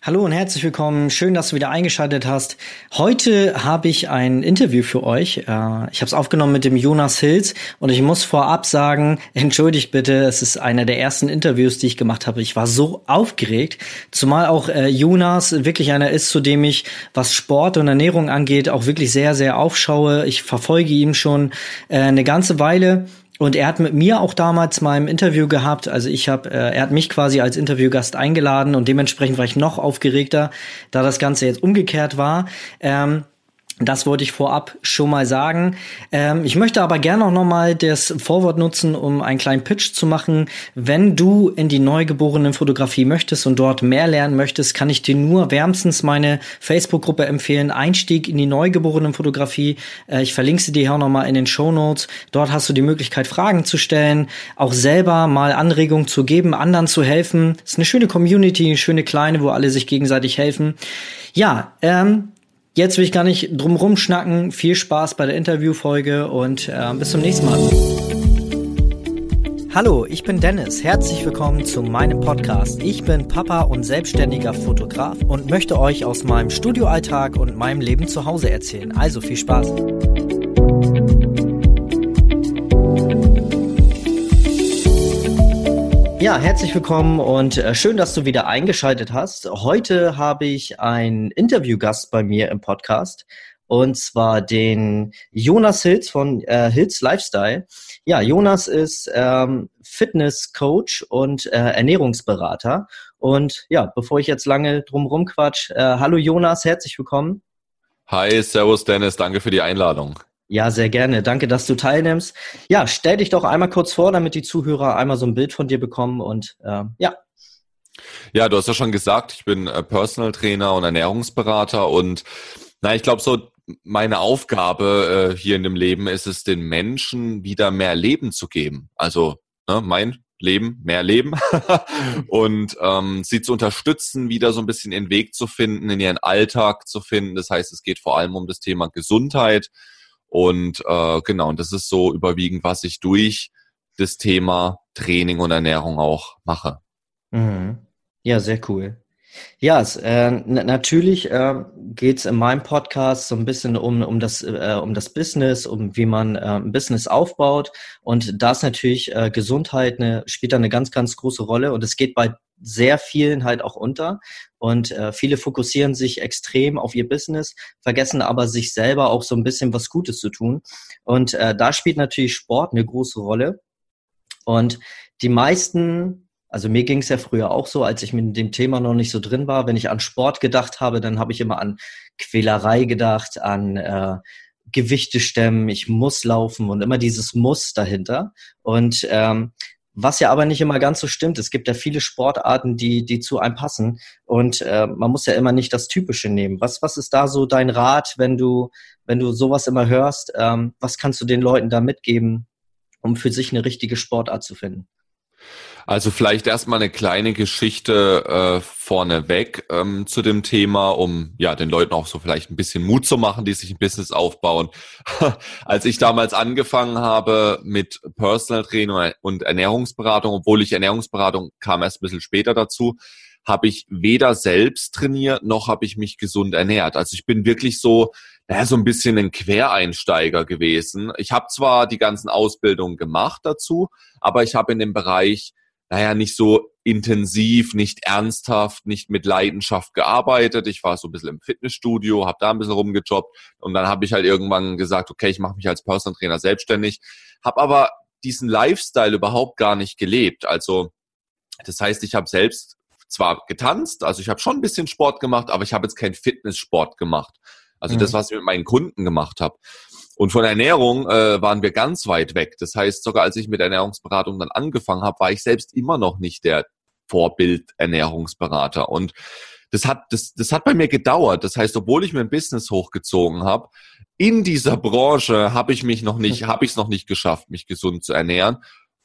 Hallo und herzlich willkommen. Schön, dass du wieder eingeschaltet hast. Heute habe ich ein Interview für euch. Äh, ich habe es aufgenommen mit dem Jonas Hills und ich muss vorab sagen, entschuldigt bitte, es ist einer der ersten Interviews, die ich gemacht habe. Ich war so aufgeregt, zumal auch äh, Jonas wirklich einer ist, zu dem ich, was Sport und Ernährung angeht, auch wirklich sehr, sehr aufschaue. Ich verfolge ihn schon äh, eine ganze Weile und er hat mit mir auch damals mal im Interview gehabt. Also ich habe, äh, er hat mich quasi als Interviewgast eingeladen und dementsprechend war ich noch aufgeregter, da das Ganze jetzt umgekehrt war. Ähm, das wollte ich vorab schon mal sagen. Ähm, ich möchte aber gerne auch noch mal das Vorwort nutzen, um einen kleinen Pitch zu machen. Wenn du in die neugeborenen Fotografie möchtest und dort mehr lernen möchtest, kann ich dir nur wärmstens meine Facebook-Gruppe empfehlen. Einstieg in die neugeborenen Fotografie. Äh, ich verlinke sie dir auch noch mal in den Show Notes. Dort hast du die Möglichkeit, Fragen zu stellen, auch selber mal Anregungen zu geben, anderen zu helfen. Es ist eine schöne Community, eine schöne kleine, wo alle sich gegenseitig helfen. Ja, ähm, Jetzt will ich gar nicht drum schnacken. Viel Spaß bei der Interviewfolge und äh, bis zum nächsten Mal. Hallo, ich bin Dennis. Herzlich willkommen zu meinem Podcast. Ich bin Papa und selbstständiger Fotograf und möchte euch aus meinem Studioalltag und meinem Leben zu Hause erzählen. Also viel Spaß. Ja, herzlich willkommen und äh, schön, dass du wieder eingeschaltet hast. Heute habe ich einen Interviewgast bei mir im Podcast und zwar den Jonas Hilz von äh, Hilz Lifestyle. Ja, Jonas ist ähm, Fitness-Coach und äh, Ernährungsberater. Und ja, bevor ich jetzt lange drumherum quatsch, äh, hallo Jonas, herzlich willkommen. Hi, Servus Dennis, danke für die Einladung. Ja, sehr gerne. Danke, dass du teilnimmst. Ja, stell dich doch einmal kurz vor, damit die Zuhörer einmal so ein Bild von dir bekommen und äh, ja. Ja, du hast ja schon gesagt, ich bin äh, Personal Trainer und Ernährungsberater und na, ich glaube so meine Aufgabe äh, hier in dem Leben ist es, den Menschen wieder mehr Leben zu geben. Also ne, mein Leben, mehr Leben und ähm, sie zu unterstützen, wieder so ein bisschen ihren Weg zu finden, in ihren Alltag zu finden. Das heißt, es geht vor allem um das Thema Gesundheit und äh, genau, und das ist so überwiegend, was ich durch das Thema Training und Ernährung auch mache. Mhm. Ja, sehr cool. Ja, es, äh, natürlich äh, geht es in meinem Podcast so ein bisschen um, um, das, äh, um das Business, um wie man äh, ein Business aufbaut. Und da ist natürlich äh, Gesundheit eine, spielt da eine ganz, ganz große Rolle. Und es geht bei sehr vielen halt auch unter. Und äh, viele fokussieren sich extrem auf ihr Business, vergessen aber sich selber auch so ein bisschen was Gutes zu tun. Und äh, da spielt natürlich Sport eine große Rolle. Und die meisten, also mir ging es ja früher auch so, als ich mit dem Thema noch nicht so drin war, wenn ich an Sport gedacht habe, dann habe ich immer an Quälerei gedacht, an äh, Gewichte stemmen, ich muss laufen und immer dieses Muss dahinter. Und ähm, was ja aber nicht immer ganz so stimmt. Es gibt ja viele Sportarten, die, die zu einem passen. Und äh, man muss ja immer nicht das Typische nehmen. Was, was ist da so dein Rat, wenn du, wenn du sowas immer hörst? Ähm, was kannst du den Leuten da mitgeben, um für sich eine richtige Sportart zu finden? Also vielleicht erstmal eine kleine Geschichte äh, vorneweg ähm, zu dem Thema, um ja den Leuten auch so vielleicht ein bisschen Mut zu machen, die sich ein Business aufbauen. Als ich damals angefangen habe mit Personal Training und Ernährungsberatung, obwohl ich Ernährungsberatung kam erst ein bisschen später dazu, habe ich weder selbst trainiert noch habe ich mich gesund ernährt. Also ich bin wirklich so naja, so ein bisschen ein Quereinsteiger gewesen. Ich habe zwar die ganzen Ausbildungen gemacht dazu, aber ich habe in dem Bereich naja, nicht so intensiv, nicht ernsthaft, nicht mit Leidenschaft gearbeitet. Ich war so ein bisschen im Fitnessstudio, habe da ein bisschen rumgejobbt und dann habe ich halt irgendwann gesagt, okay, ich mache mich als Personal Trainer selbstständig, habe aber diesen Lifestyle überhaupt gar nicht gelebt. Also das heißt, ich habe selbst zwar getanzt, also ich habe schon ein bisschen Sport gemacht, aber ich habe jetzt keinen Fitnesssport gemacht. Also mhm. das, was ich mit meinen Kunden gemacht habe. Und von Ernährung äh, waren wir ganz weit weg. Das heißt, sogar als ich mit Ernährungsberatung dann angefangen habe, war ich selbst immer noch nicht der Vorbild-Ernährungsberater. Und das hat, das, das hat bei mir gedauert. Das heißt, obwohl ich mir ein Business hochgezogen habe, in dieser Branche habe ich mich noch nicht, habe ich es noch nicht geschafft, mich gesund zu ernähren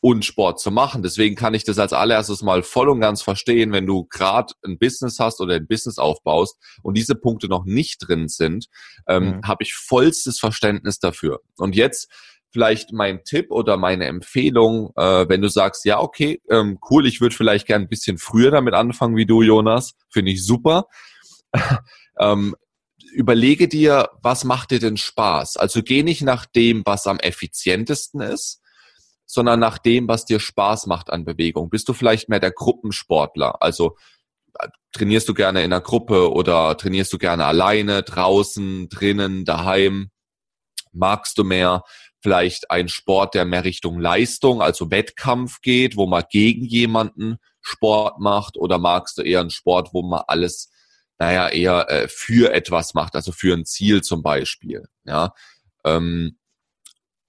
und Sport zu machen. Deswegen kann ich das als allererstes mal voll und ganz verstehen, wenn du gerade ein Business hast oder ein Business aufbaust und diese Punkte noch nicht drin sind, ähm, mhm. habe ich vollstes Verständnis dafür. Und jetzt vielleicht mein Tipp oder meine Empfehlung, äh, wenn du sagst, ja, okay, ähm, cool, ich würde vielleicht gern ein bisschen früher damit anfangen wie du, Jonas, finde ich super. ähm, überlege dir, was macht dir denn Spaß? Also geh nicht nach dem, was am effizientesten ist, sondern nach dem, was dir Spaß macht an Bewegung. Bist du vielleicht mehr der Gruppensportler? Also äh, trainierst du gerne in einer Gruppe oder trainierst du gerne alleine, draußen, drinnen, daheim? Magst du mehr vielleicht einen Sport, der mehr Richtung Leistung, also Wettkampf geht, wo man gegen jemanden Sport macht? Oder magst du eher einen Sport, wo man alles, naja, eher äh, für etwas macht, also für ein Ziel zum Beispiel? Ja. Ähm,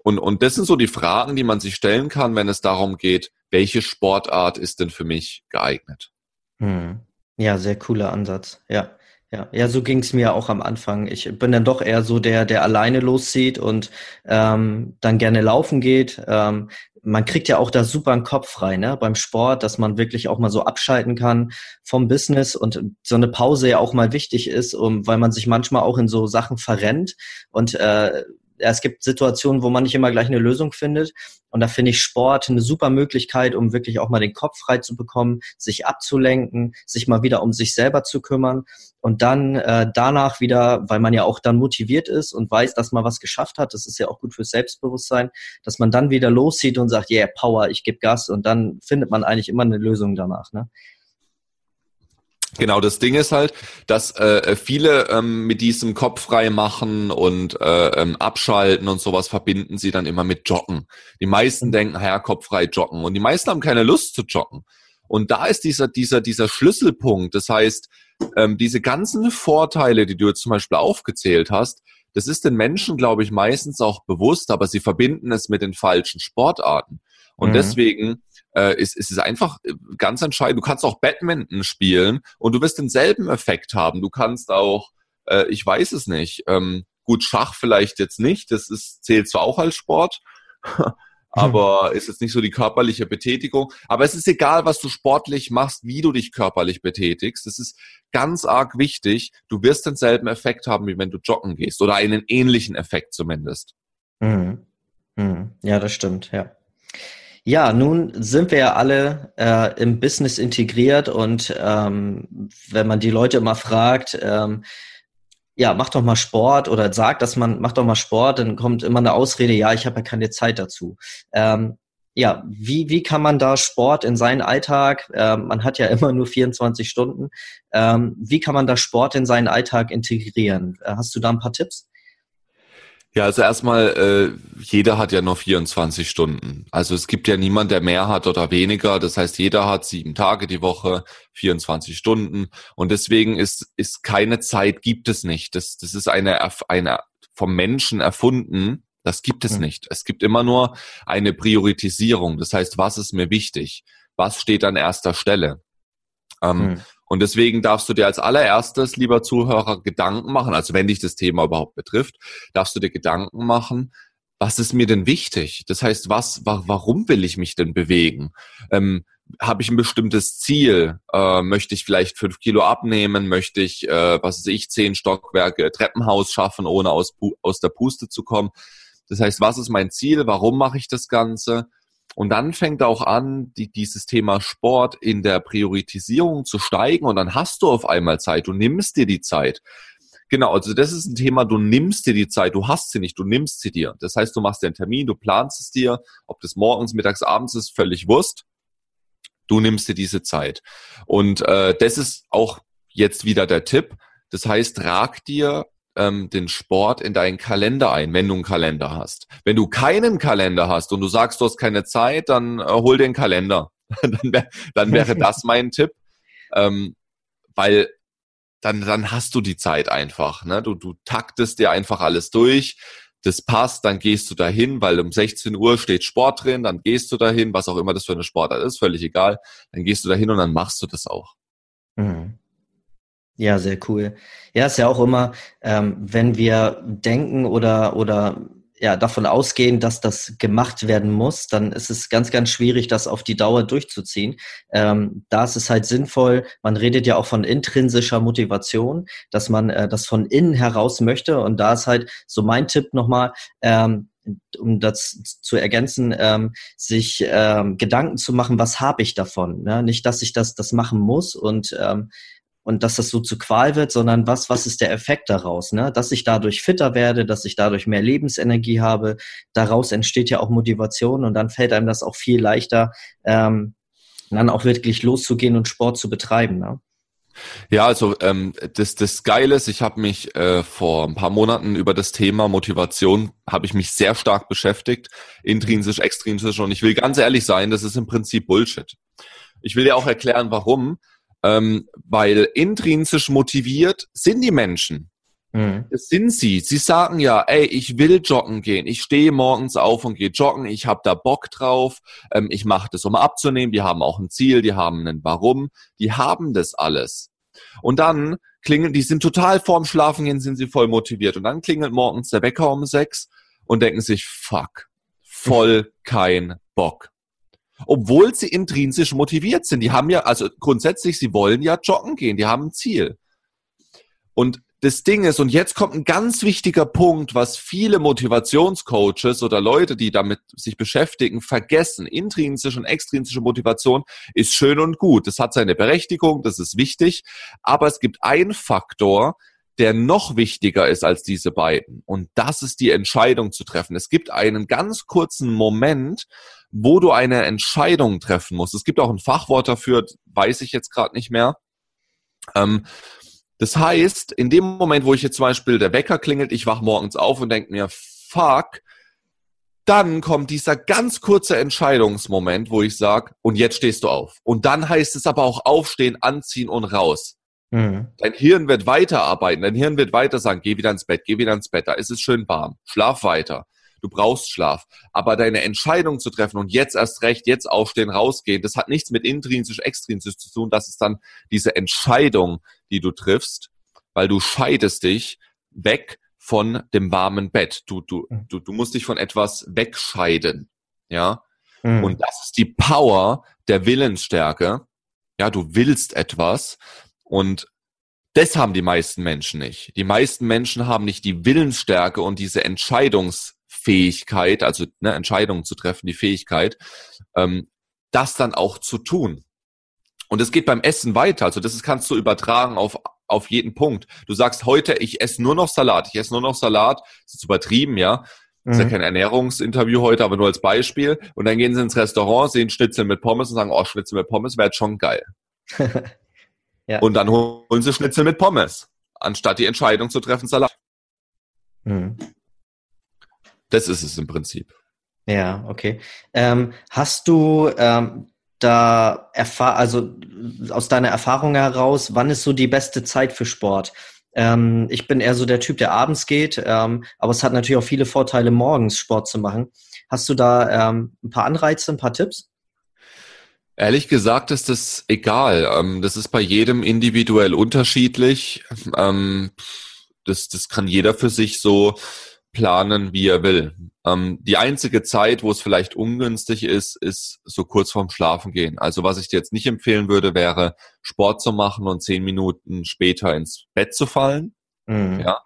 und, und das sind so die Fragen, die man sich stellen kann, wenn es darum geht, welche Sportart ist denn für mich geeignet? Hm. Ja, sehr cooler Ansatz. Ja. Ja, ja, so ging es mir auch am Anfang. Ich bin dann doch eher so der, der alleine loszieht und ähm, dann gerne laufen geht. Ähm, man kriegt ja auch da super einen Kopf frei, ne, beim Sport, dass man wirklich auch mal so abschalten kann vom Business und so eine Pause ja auch mal wichtig ist, um, weil man sich manchmal auch in so Sachen verrennt und äh, es gibt Situationen, wo man nicht immer gleich eine Lösung findet. Und da finde ich Sport eine super Möglichkeit, um wirklich auch mal den Kopf frei zu bekommen, sich abzulenken, sich mal wieder um sich selber zu kümmern und dann äh, danach wieder, weil man ja auch dann motiviert ist und weiß, dass man was geschafft hat, das ist ja auch gut fürs Selbstbewusstsein, dass man dann wieder loszieht und sagt, yeah, Power, ich gebe Gas und dann findet man eigentlich immer eine Lösung danach. Ne? Genau, das Ding ist halt, dass äh, viele ähm, mit diesem Kopf frei machen und äh, ähm, abschalten und sowas verbinden sie dann immer mit Joggen. Die meisten denken, ja, Kopf frei joggen und die meisten haben keine Lust zu joggen. Und da ist dieser, dieser, dieser Schlüsselpunkt. Das heißt, ähm, diese ganzen Vorteile, die du jetzt zum Beispiel aufgezählt hast, das ist den Menschen, glaube ich, meistens auch bewusst, aber sie verbinden es mit den falschen Sportarten. Und mhm. deswegen äh, ist, ist es einfach äh, ganz entscheidend. Du kannst auch Badminton spielen und du wirst denselben Effekt haben. Du kannst auch, äh, ich weiß es nicht, ähm, gut, Schach vielleicht jetzt nicht, das ist, zählt zwar auch als Sport, aber ist jetzt nicht so die körperliche Betätigung. Aber es ist egal, was du sportlich machst, wie du dich körperlich betätigst. Das ist ganz arg wichtig. Du wirst denselben Effekt haben, wie wenn du joggen gehst oder einen ähnlichen Effekt zumindest. Mhm. Mhm. Ja, das stimmt, ja. Ja, nun sind wir ja alle äh, im Business integriert und ähm, wenn man die Leute immer fragt, ähm, ja, mach doch mal Sport oder sagt, dass man mach doch mal Sport, dann kommt immer eine Ausrede, ja, ich habe ja keine Zeit dazu. Ähm, ja, wie, wie kann man da Sport in seinen Alltag, ähm, man hat ja immer nur 24 Stunden, ähm, wie kann man da Sport in seinen Alltag integrieren? Äh, hast du da ein paar Tipps? Ja, also erstmal, äh, jeder hat ja nur 24 Stunden. Also es gibt ja niemand, der mehr hat oder weniger. Das heißt, jeder hat sieben Tage die Woche, 24 Stunden. Und deswegen ist, ist keine Zeit, gibt es nicht. Das, das ist eine, eine vom Menschen erfunden. Das gibt es mhm. nicht. Es gibt immer nur eine Priorisierung. Das heißt, was ist mir wichtig? Was steht an erster Stelle? Ähm, mhm. Und deswegen darfst du dir als allererstes, lieber Zuhörer, Gedanken machen, also wenn dich das Thema überhaupt betrifft, darfst du dir Gedanken machen, was ist mir denn wichtig? Das heißt, was, warum will ich mich denn bewegen? Ähm, Habe ich ein bestimmtes Ziel? Äh, möchte ich vielleicht fünf Kilo abnehmen? Möchte ich, äh, was weiß ich, zehn Stockwerke Treppenhaus schaffen, ohne aus, aus der Puste zu kommen? Das heißt, was ist mein Ziel? Warum mache ich das Ganze? Und dann fängt auch an, die, dieses Thema Sport in der Priorisierung zu steigen und dann hast du auf einmal Zeit, du nimmst dir die Zeit. Genau, also das ist ein Thema, du nimmst dir die Zeit, du hast sie nicht, du nimmst sie dir. Das heißt, du machst dir einen Termin, du planst es dir, ob das morgens, mittags, abends ist, völlig Wurst. Du nimmst dir diese Zeit. Und äh, das ist auch jetzt wieder der Tipp. Das heißt, trag dir ähm, den Sport in deinen Kalender ein, wenn du einen Kalender hast. Wenn du keinen Kalender hast und du sagst, du hast keine Zeit, dann äh, hol einen Kalender. dann, wär, dann wäre das mein Tipp, ähm, weil dann, dann hast du die Zeit einfach. Ne? Du, du taktest dir einfach alles durch. Das passt, dann gehst du dahin, weil um 16 Uhr steht Sport drin, dann gehst du dahin, was auch immer das für eine Sportart ist, völlig egal. Dann gehst du dahin und dann machst du das auch. Mhm. Ja, sehr cool. Ja, ist ja auch immer, ähm, wenn wir denken oder, oder ja, davon ausgehen, dass das gemacht werden muss, dann ist es ganz, ganz schwierig, das auf die Dauer durchzuziehen. Ähm, da ist es halt sinnvoll, man redet ja auch von intrinsischer Motivation, dass man äh, das von innen heraus möchte. Und da ist halt so mein Tipp nochmal, ähm, um das zu ergänzen, ähm, sich ähm, Gedanken zu machen, was habe ich davon? Ne? Nicht, dass ich das, das machen muss und ähm, und dass das so zu Qual wird, sondern was, was ist der Effekt daraus? Ne? Dass ich dadurch fitter werde, dass ich dadurch mehr Lebensenergie habe. Daraus entsteht ja auch Motivation und dann fällt einem das auch viel leichter, ähm, dann auch wirklich loszugehen und Sport zu betreiben. Ne? Ja, also ähm, das, das Geile ist, ich habe mich äh, vor ein paar Monaten über das Thema Motivation, habe ich mich sehr stark beschäftigt, intrinsisch, extrinsisch und ich will ganz ehrlich sein, das ist im Prinzip Bullshit. Ich will dir auch erklären, warum, ähm, weil intrinsisch motiviert sind die Menschen. Mhm. Das sind sie. Sie sagen ja, ey, ich will joggen gehen. Ich stehe morgens auf und gehe joggen. Ich habe da Bock drauf. Ähm, ich mache das, um abzunehmen. Die haben auch ein Ziel. Die haben ein Warum. Die haben das alles. Und dann klingeln, die sind total vorm Schlafengehen, sind sie voll motiviert. Und dann klingelt morgens der Wecker um sechs und denken sich, fuck, voll kein Bock. Obwohl sie intrinsisch motiviert sind. Die haben ja, also grundsätzlich, sie wollen ja joggen gehen. Die haben ein Ziel. Und das Ding ist, und jetzt kommt ein ganz wichtiger Punkt, was viele Motivationscoaches oder Leute, die damit sich beschäftigen, vergessen. Intrinsische und extrinsische Motivation ist schön und gut. Das hat seine Berechtigung, das ist wichtig. Aber es gibt einen Faktor, der noch wichtiger ist als diese beiden. Und das ist die Entscheidung zu treffen. Es gibt einen ganz kurzen Moment, wo du eine Entscheidung treffen musst. Es gibt auch ein Fachwort dafür, weiß ich jetzt gerade nicht mehr. Ähm, das heißt, in dem Moment, wo ich jetzt zum Beispiel der Wecker klingelt, ich wach morgens auf und denke mir, fuck, dann kommt dieser ganz kurze Entscheidungsmoment, wo ich sage, und jetzt stehst du auf. Und dann heißt es aber auch aufstehen, anziehen und raus. Mhm. Dein Hirn wird weiterarbeiten, dein Hirn wird weiter sagen, geh wieder ins Bett, geh wieder ins Bett, da ist es schön warm, schlaf weiter. Du brauchst Schlaf. Aber deine Entscheidung zu treffen und jetzt erst recht, jetzt aufstehen, rausgehen, das hat nichts mit intrinsisch, extrinsisch zu tun. Das ist dann diese Entscheidung, die du triffst, weil du scheidest dich weg von dem warmen Bett. Du, du, mhm. du, du musst dich von etwas wegscheiden. Ja. Mhm. Und das ist die Power der Willensstärke. Ja, du willst etwas und das haben die meisten Menschen nicht. Die meisten Menschen haben nicht die Willensstärke und diese Entscheidungs Fähigkeit, also ne, Entscheidungen zu treffen, die Fähigkeit, ähm, das dann auch zu tun. Und es geht beim Essen weiter. Also das kannst du übertragen auf, auf jeden Punkt. Du sagst heute, ich esse nur noch Salat, ich esse nur noch Salat. Das ist übertrieben, ja. Das ist ja mhm. kein Ernährungsinterview heute, aber nur als Beispiel. Und dann gehen sie ins Restaurant, sehen Schnitzel mit Pommes und sagen, oh, Schnitzel mit Pommes wäre jetzt schon geil. ja. Und dann holen sie Schnitzel mit Pommes, anstatt die Entscheidung zu treffen, Salat. Mhm. Das ist es im Prinzip. Ja, okay. Ähm, hast du ähm, da erfahr also aus deiner Erfahrung heraus, wann ist so die beste Zeit für Sport? Ähm, ich bin eher so der Typ, der abends geht, ähm, aber es hat natürlich auch viele Vorteile, morgens Sport zu machen. Hast du da ähm, ein paar Anreize, ein paar Tipps? Ehrlich gesagt ist das egal. Ähm, das ist bei jedem individuell unterschiedlich. Ähm, das, das kann jeder für sich so planen, wie er will. Ähm, die einzige Zeit, wo es vielleicht ungünstig ist, ist so kurz vorm Schlafen gehen. Also was ich dir jetzt nicht empfehlen würde, wäre Sport zu machen und zehn Minuten später ins Bett zu fallen. Mhm. Ja,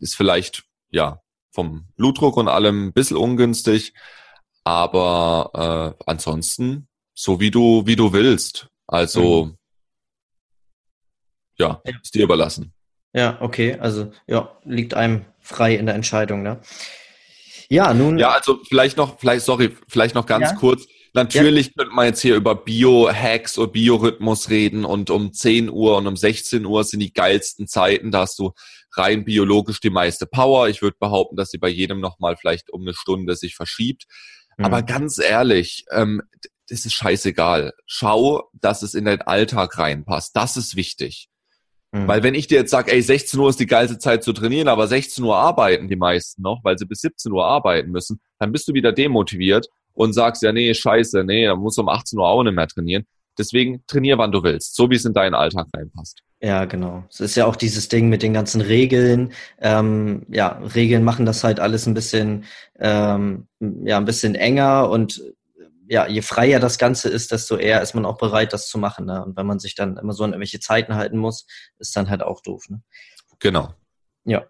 ist vielleicht ja vom Blutdruck und allem ein bisschen ungünstig, aber äh, ansonsten so wie du wie du willst. Also mhm. ja, ist dir überlassen. Ja, okay, also ja, liegt einem frei in der Entscheidung, ne? Ja, nun. Ja, also vielleicht noch, vielleicht, sorry, vielleicht noch ganz ja? kurz. Natürlich ja. könnte man jetzt hier über Bio-Hacks und Biorhythmus reden und um 10 Uhr und um 16 Uhr sind die geilsten Zeiten. Da hast du rein biologisch die meiste Power. Ich würde behaupten, dass sie bei jedem nochmal vielleicht um eine Stunde sich verschiebt. Mhm. Aber ganz ehrlich, ähm, das ist scheißegal. Schau, dass es in deinen Alltag reinpasst. Das ist wichtig. Mhm. Weil wenn ich dir jetzt sage, ey, 16 Uhr ist die geilste Zeit zu trainieren, aber 16 Uhr arbeiten die meisten noch, weil sie bis 17 Uhr arbeiten müssen, dann bist du wieder demotiviert und sagst, ja, nee, scheiße, nee, da musst du um 18 Uhr auch nicht mehr trainieren. Deswegen trainier, wann du willst, so wie es in deinen Alltag reinpasst. Ja, genau. Es ist ja auch dieses Ding mit den ganzen Regeln. Ähm, ja, Regeln machen das halt alles ein bisschen, ähm, ja, ein bisschen enger und ja, je freier das Ganze ist, desto eher ist man auch bereit, das zu machen. Ne? Und wenn man sich dann immer so an irgendwelche Zeiten halten muss, ist dann halt auch doof. Ne? Genau. Ja.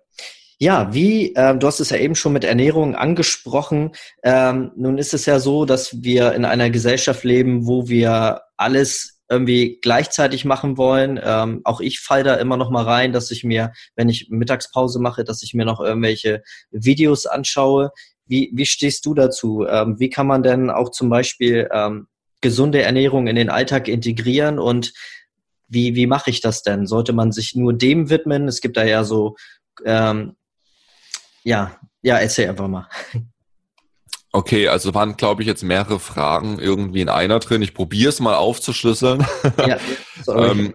Ja, wie, äh, du hast es ja eben schon mit Ernährung angesprochen. Ähm, nun ist es ja so, dass wir in einer Gesellschaft leben, wo wir alles irgendwie gleichzeitig machen wollen. Ähm, auch ich falle da immer noch mal rein, dass ich mir, wenn ich Mittagspause mache, dass ich mir noch irgendwelche Videos anschaue. Wie, wie stehst du dazu? Ähm, wie kann man denn auch zum Beispiel ähm, gesunde Ernährung in den Alltag integrieren und wie, wie mache ich das denn? Sollte man sich nur dem widmen? Es gibt da ja so ähm, ja, ja, erzähl einfach mal. Okay, also waren, glaube ich, jetzt mehrere Fragen irgendwie in einer drin. Ich probiere es mal aufzuschlüsseln. Ja, ähm,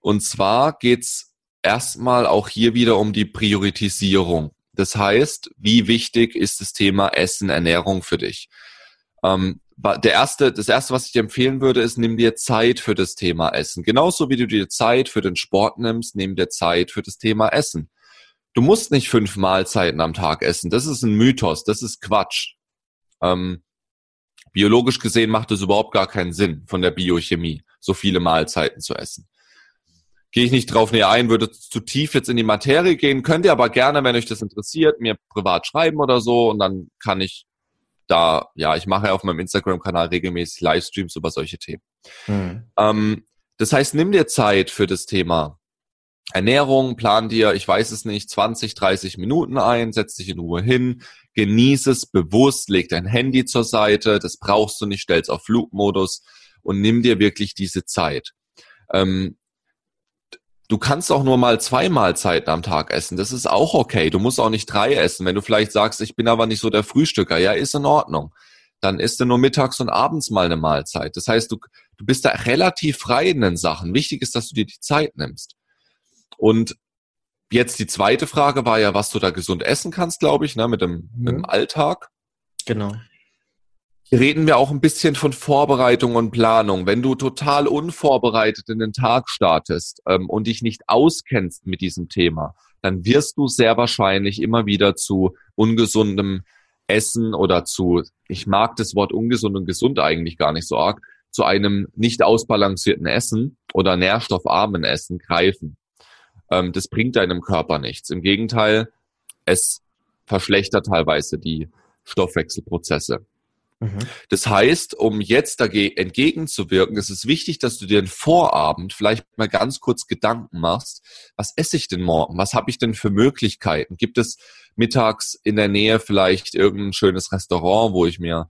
und zwar geht's erstmal auch hier wieder um die Priorisierung. Das heißt, wie wichtig ist das Thema Essen, Ernährung für dich? Ähm, der erste, das erste, was ich dir empfehlen würde, ist, nimm dir Zeit für das Thema Essen. Genauso wie du dir Zeit für den Sport nimmst, nimm dir Zeit für das Thema Essen. Du musst nicht fünf Mahlzeiten am Tag essen. Das ist ein Mythos. Das ist Quatsch. Ähm, biologisch gesehen macht es überhaupt gar keinen Sinn von der Biochemie, so viele Mahlzeiten zu essen. Gehe ich nicht drauf näher ein, würde zu tief jetzt in die Materie gehen. Könnt ihr aber gerne, wenn euch das interessiert, mir privat schreiben oder so und dann kann ich da, ja, ich mache ja auf meinem Instagram-Kanal regelmäßig Livestreams über solche Themen. Hm. Ähm, das heißt, nimm dir Zeit für das Thema Ernährung, plan dir, ich weiß es nicht, 20, 30 Minuten ein, setz dich in Ruhe hin, genieße es bewusst, leg dein Handy zur Seite, das brauchst du nicht, stell's auf Flugmodus und nimm dir wirklich diese Zeit. Ähm, du kannst auch nur mal zwei Mahlzeiten am Tag essen, das ist auch okay. Du musst auch nicht drei essen. Wenn du vielleicht sagst, ich bin aber nicht so der Frühstücker, ja, ist in Ordnung. Dann isst du nur mittags und abends mal eine Mahlzeit. Das heißt, du, du bist da relativ frei in den Sachen. Wichtig ist, dass du dir die Zeit nimmst. Und jetzt die zweite Frage war ja, was du da gesund essen kannst, glaube ich, ne, mit dem, mhm. mit dem Alltag. Genau. Hier reden wir auch ein bisschen von Vorbereitung und Planung. Wenn du total unvorbereitet in den Tag startest ähm, und dich nicht auskennst mit diesem Thema, dann wirst du sehr wahrscheinlich immer wieder zu ungesundem Essen oder zu, ich mag das Wort ungesund und gesund eigentlich gar nicht so arg, zu einem nicht ausbalancierten Essen oder nährstoffarmen Essen greifen ähm, das bringt deinem Körper nichts. Im Gegenteil, es verschlechtert teilweise die Stoffwechselprozesse. Mhm. Das heißt, um jetzt dagegen entgegenzuwirken, ist es wichtig, dass du dir einen Vorabend vielleicht mal ganz kurz Gedanken machst, was esse ich denn morgen? Was habe ich denn für Möglichkeiten? Gibt es mittags in der Nähe vielleicht irgendein schönes Restaurant, wo ich mir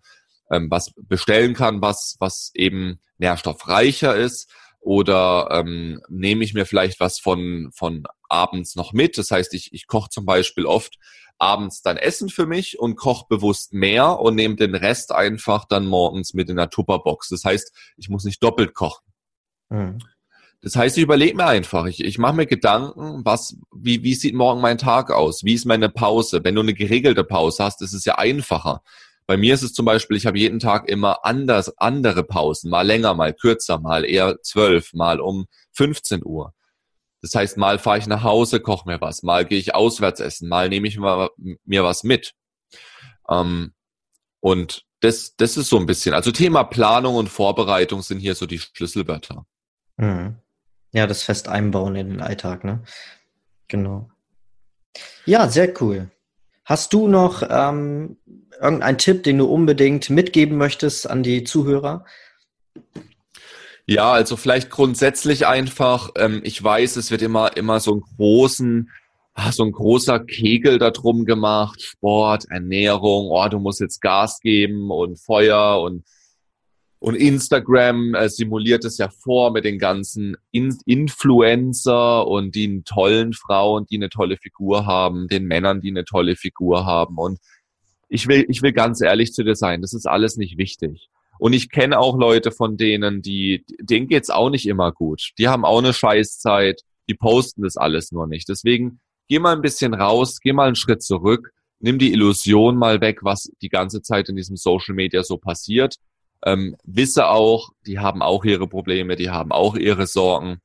ähm, was bestellen kann, was, was eben nährstoffreicher ist? Oder ähm, nehme ich mir vielleicht was von, von abends noch mit? Das heißt, ich, ich koche zum Beispiel oft abends dann Essen für mich und koche bewusst mehr und nehme den Rest einfach dann morgens mit in der Tupperbox. Das heißt, ich muss nicht doppelt kochen. Mhm. Das heißt, ich überlege mir einfach, ich, ich mache mir Gedanken, was, wie, wie sieht morgen mein Tag aus? Wie ist meine Pause? Wenn du eine geregelte Pause hast, ist es ja einfacher. Bei mir ist es zum Beispiel, ich habe jeden Tag immer anders, andere Pausen, mal länger, mal kürzer, mal eher zwölf, mal um 15 Uhr. Das heißt, mal fahre ich nach Hause, koche mir was, mal gehe ich auswärts essen, mal nehme ich mir, mir was mit. Ähm, und das, das ist so ein bisschen, also Thema Planung und Vorbereitung sind hier so die Schlüsselwörter. Mhm. Ja, das fest einbauen in den Alltag, ne? Genau. Ja, sehr cool. Hast du noch ähm, irgendeinen Tipp, den du unbedingt mitgeben möchtest an die Zuhörer? Ja, also vielleicht grundsätzlich einfach, ähm, ich weiß, es wird immer, immer so einen großen, ah, so ein großer Kegel darum gemacht, Sport, Ernährung, oh, du musst jetzt Gas geben und Feuer und und Instagram äh, simuliert es ja vor mit den ganzen In Influencer und den tollen Frauen, die eine tolle Figur haben, den Männern, die eine tolle Figur haben. Und ich will, ich will ganz ehrlich zu dir sein, das ist alles nicht wichtig. Und ich kenne auch Leute von denen, die, denen geht's auch nicht immer gut. Die haben auch eine Scheißzeit, die posten das alles nur nicht. Deswegen geh mal ein bisschen raus, geh mal einen Schritt zurück, nimm die Illusion mal weg, was die ganze Zeit in diesem Social Media so passiert ähm, wisse auch, die haben auch ihre Probleme, die haben auch ihre Sorgen,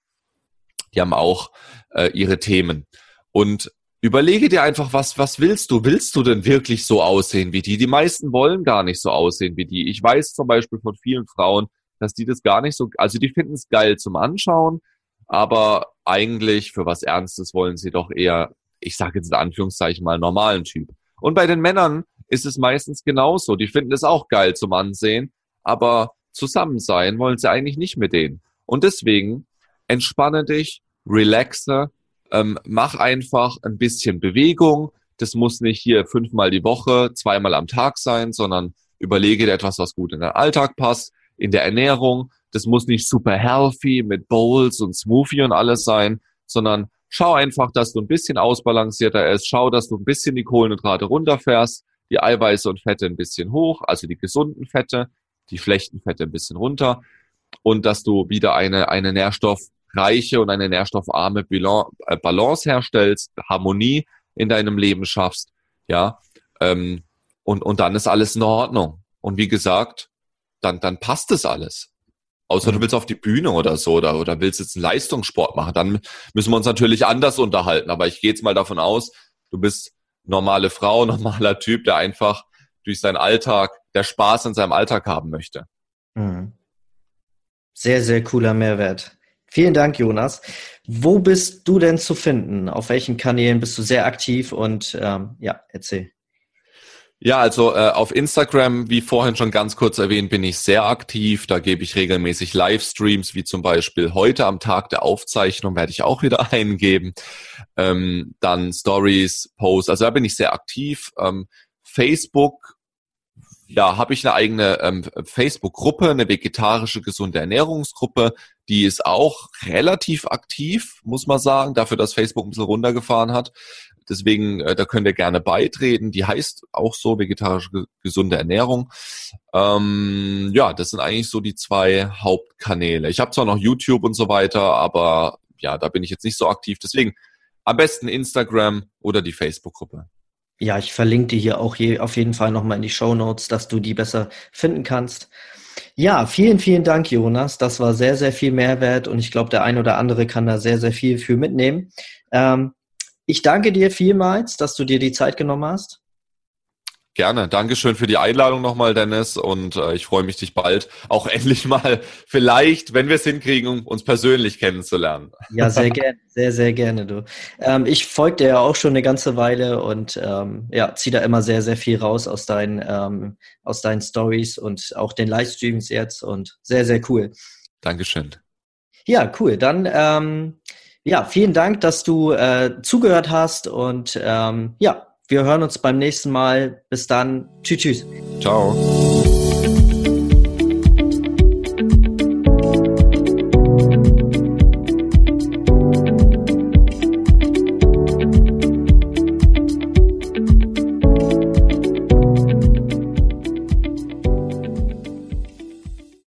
die haben auch äh, ihre Themen. Und überlege dir einfach, was, was willst du? Willst du denn wirklich so aussehen wie die? Die meisten wollen gar nicht so aussehen wie die. Ich weiß zum Beispiel von vielen Frauen, dass die das gar nicht so, also die finden es geil zum Anschauen, aber eigentlich für was Ernstes wollen sie doch eher ich sage jetzt in Anführungszeichen mal, normalen Typ. Und bei den Männern ist es meistens genauso. Die finden es auch geil zum Ansehen, aber zusammen sein wollen sie eigentlich nicht mit denen. Und deswegen entspanne dich, relaxe, ähm, mach einfach ein bisschen Bewegung. Das muss nicht hier fünfmal die Woche, zweimal am Tag sein, sondern überlege dir etwas, was gut in den Alltag passt, in der Ernährung. Das muss nicht super healthy mit Bowls und Smoothie und alles sein, sondern schau einfach, dass du ein bisschen ausbalancierter ist. Schau, dass du ein bisschen die Kohlenhydrate runterfährst, die Eiweiße und Fette ein bisschen hoch, also die gesunden Fette, die schlechten Fette ein bisschen runter und dass du wieder eine, eine nährstoffreiche und eine nährstoffarme äh, Balance herstellst, Harmonie in deinem Leben schaffst, ja, ähm, und, und dann ist alles in Ordnung. Und wie gesagt, dann, dann passt es alles. Außer mhm. du willst auf die Bühne oder so oder, oder willst jetzt einen Leistungssport machen. Dann müssen wir uns natürlich anders unterhalten. Aber ich gehe jetzt mal davon aus, du bist normale Frau, normaler Typ, der einfach durch seinen Alltag, der Spaß in seinem Alltag haben möchte. Mhm. Sehr, sehr cooler Mehrwert. Vielen Dank, Jonas. Wo bist du denn zu finden? Auf welchen Kanälen bist du sehr aktiv? Und ähm, ja, erzähl. Ja, also äh, auf Instagram, wie vorhin schon ganz kurz erwähnt, bin ich sehr aktiv. Da gebe ich regelmäßig Livestreams, wie zum Beispiel heute am Tag der Aufzeichnung werde ich auch wieder eingeben. Ähm, dann Stories, Posts, also da bin ich sehr aktiv. Ähm, Facebook, ja, habe ich eine eigene ähm, Facebook-Gruppe, eine vegetarische gesunde Ernährungsgruppe. Die ist auch relativ aktiv, muss man sagen, dafür, dass Facebook ein bisschen runtergefahren hat. Deswegen, äh, da könnt ihr gerne beitreten. Die heißt auch so vegetarische gesunde Ernährung. Ähm, ja, das sind eigentlich so die zwei Hauptkanäle. Ich habe zwar noch YouTube und so weiter, aber ja, da bin ich jetzt nicht so aktiv. Deswegen am besten Instagram oder die Facebook-Gruppe. Ja, ich verlinke dir hier auch je, auf jeden Fall nochmal in die Show Notes, dass du die besser finden kannst. Ja, vielen, vielen Dank, Jonas. Das war sehr, sehr viel Mehrwert und ich glaube, der ein oder andere kann da sehr, sehr viel für mitnehmen. Ähm, ich danke dir vielmals, dass du dir die Zeit genommen hast. Gerne. Dankeschön für die Einladung nochmal, Dennis. Und äh, ich freue mich, dich bald auch endlich mal vielleicht, wenn wir es hinkriegen, uns persönlich kennenzulernen. Ja, sehr gerne. Sehr, sehr gerne, du. Ähm, ich folge dir ja auch schon eine ganze Weile und ähm, ja, ziehe da immer sehr, sehr viel raus aus deinen, ähm, aus deinen Stories und auch den Livestreams jetzt und sehr, sehr cool. Dankeschön. Ja, cool. Dann ähm, ja, vielen Dank, dass du äh, zugehört hast und ähm, ja, wir hören uns beim nächsten Mal. Bis dann. Tschüss, tschüss. Ciao.